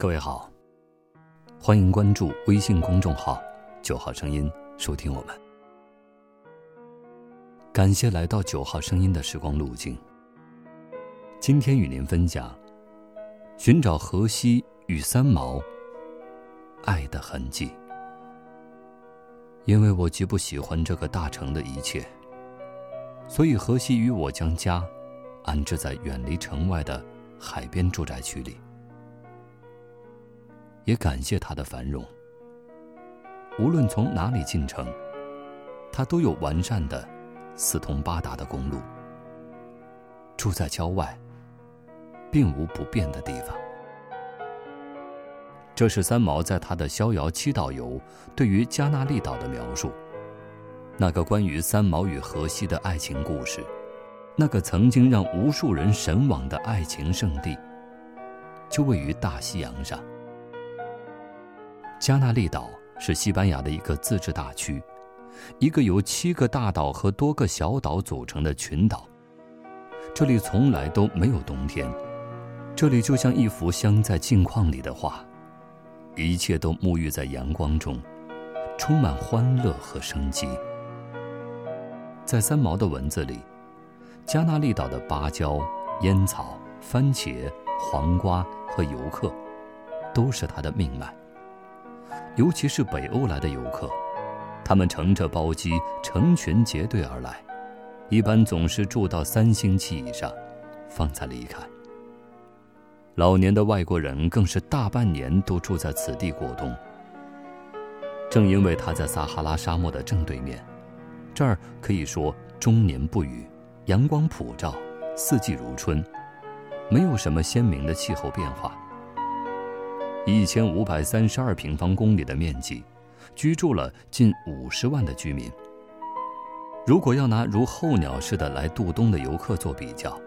各位好，欢迎关注微信公众号“九号声音”，收听我们。感谢来到九号声音的时光路径。今天与您分享：寻找荷西与三毛爱的痕迹。因为我极不喜欢这个大城的一切，所以荷西与我将家安置在远离城外的海边住宅区里。也感谢他的繁荣。无论从哪里进城，他都有完善的、四通八达的公路。住在郊外，并无不便的地方。这是三毛在他的《逍遥七岛游》对于加那利岛的描述，那个关于三毛与荷西的爱情故事，那个曾经让无数人神往的爱情圣地，就位于大西洋上。加那利岛是西班牙的一个自治大区，一个由七个大岛和多个小岛组成的群岛。这里从来都没有冬天，这里就像一幅镶在镜框里的画，一切都沐浴在阳光中，充满欢乐和生机。在三毛的文字里，加那利岛的芭蕉、烟草、番茄、黄瓜和游客，都是他的命脉。尤其是北欧来的游客，他们乘着包机成群结队而来，一般总是住到三星期以上，方才离开。老年的外国人更是大半年都住在此地过冬。正因为他在撒哈拉沙漠的正对面，这儿可以说终年不雨，阳光普照，四季如春，没有什么鲜明的气候变化。一千五百三十二平方公里的面积，居住了近五十万的居民。如果要拿如候鸟似的来度冬的游客做比较，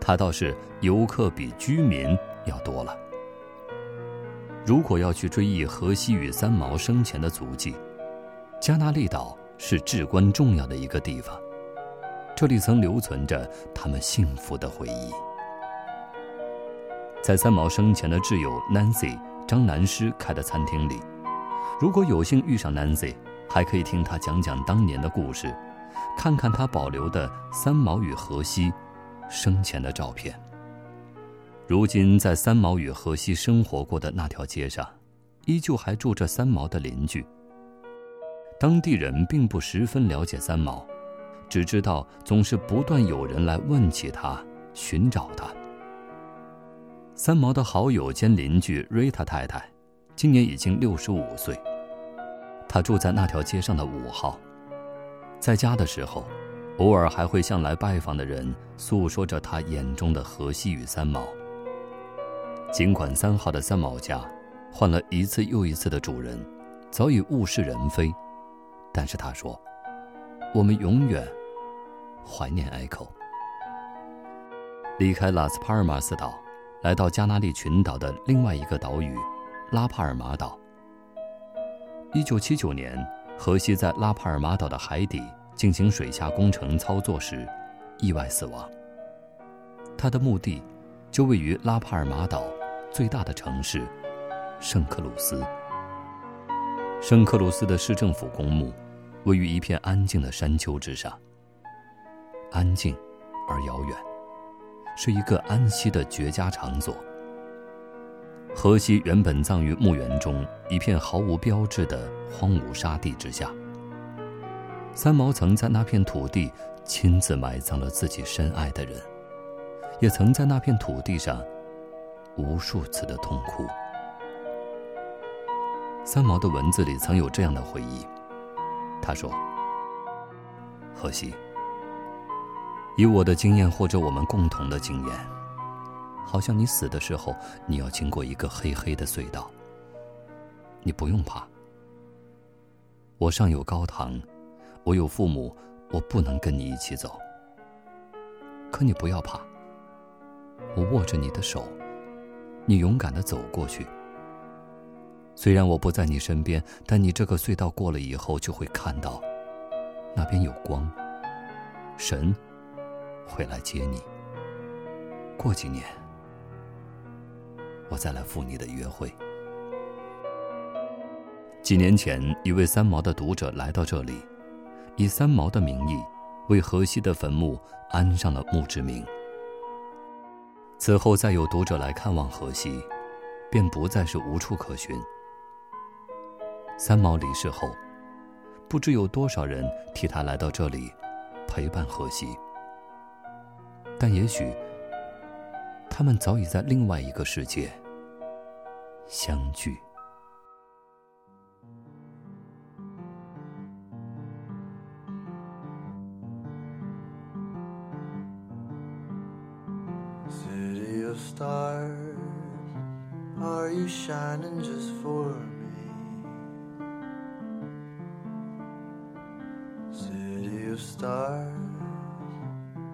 它倒是游客比居民要多了。如果要去追忆荷西与三毛生前的足迹，加那利岛是至关重要的一个地方，这里曾留存着他们幸福的回忆。在三毛生前的挚友 Nancy。张南师开的餐厅里，如果有幸遇上 Nancy，还可以听他讲讲当年的故事，看看他保留的三毛与荷西生前的照片。如今在三毛与荷西生活过的那条街上，依旧还住着三毛的邻居。当地人并不十分了解三毛，只知道总是不断有人来问起他，寻找他。三毛的好友兼邻居瑞塔太太，今年已经六十五岁。她住在那条街上的五号，在家的时候，偶尔还会向来拜访的人诉说着他眼中的荷西与三毛。尽管三号的三毛家换了一次又一次的主人，早已物是人非，但是他说：“我们永远怀念 Echo。”离开拉斯帕尔马斯岛。来到加纳利群岛的另外一个岛屿，拉帕尔马岛。一九七九年，荷西在拉帕尔马岛的海底进行水下工程操作时，意外死亡。他的墓地就位于拉帕尔马岛最大的城市圣克鲁斯。圣克鲁斯的市政府公墓位于一片安静的山丘之上，安静而遥远。是一个安息的绝佳场所。荷西原本葬于墓园中一片毫无标志的荒芜沙地之下。三毛曾在那片土地亲自埋葬了自己深爱的人，也曾在那片土地上无数次的痛哭。三毛的文字里曾有这样的回忆，他说：“河西。”以我的经验，或者我们共同的经验，好像你死的时候，你要经过一个黑黑的隧道。你不用怕，我上有高堂，我有父母，我不能跟你一起走。可你不要怕，我握着你的手，你勇敢的走过去。虽然我不在你身边，但你这个隧道过了以后，就会看到，那边有光，神。会来接你。过几年，我再来赴你的约会。几年前，一位三毛的读者来到这里，以三毛的名义，为荷西的坟墓安上了墓志铭。此后，再有读者来看望荷西，便不再是无处可寻。三毛离世后，不知有多少人替他来到这里，陪伴荷西。但也许，他们早已在另外一个世界相聚。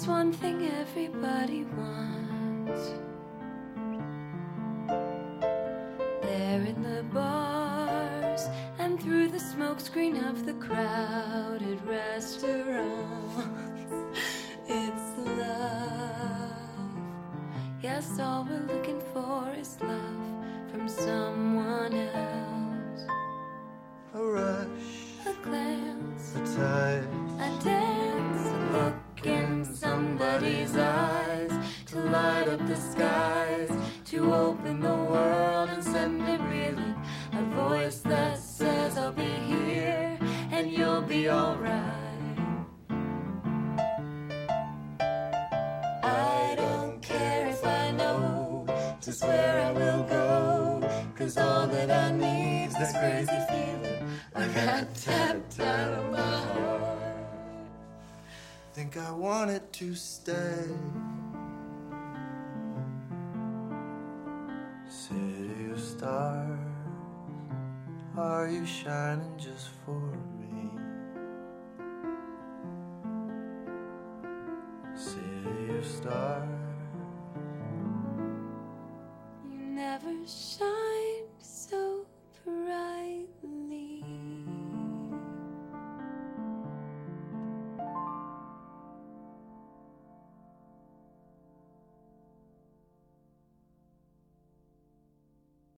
Just one thing everybody wants. There in the bars and through the smokescreen of the crowded restaurants, it's love. Yes, all we're looking for the world and send it reeling. A voice that says, I'll be here and you'll be alright. I don't care if I know just where I will go, cause all that I need's this crazy feeling I got tapped out of my heart. think I wanted to stay. City of stars, are you shining just for me?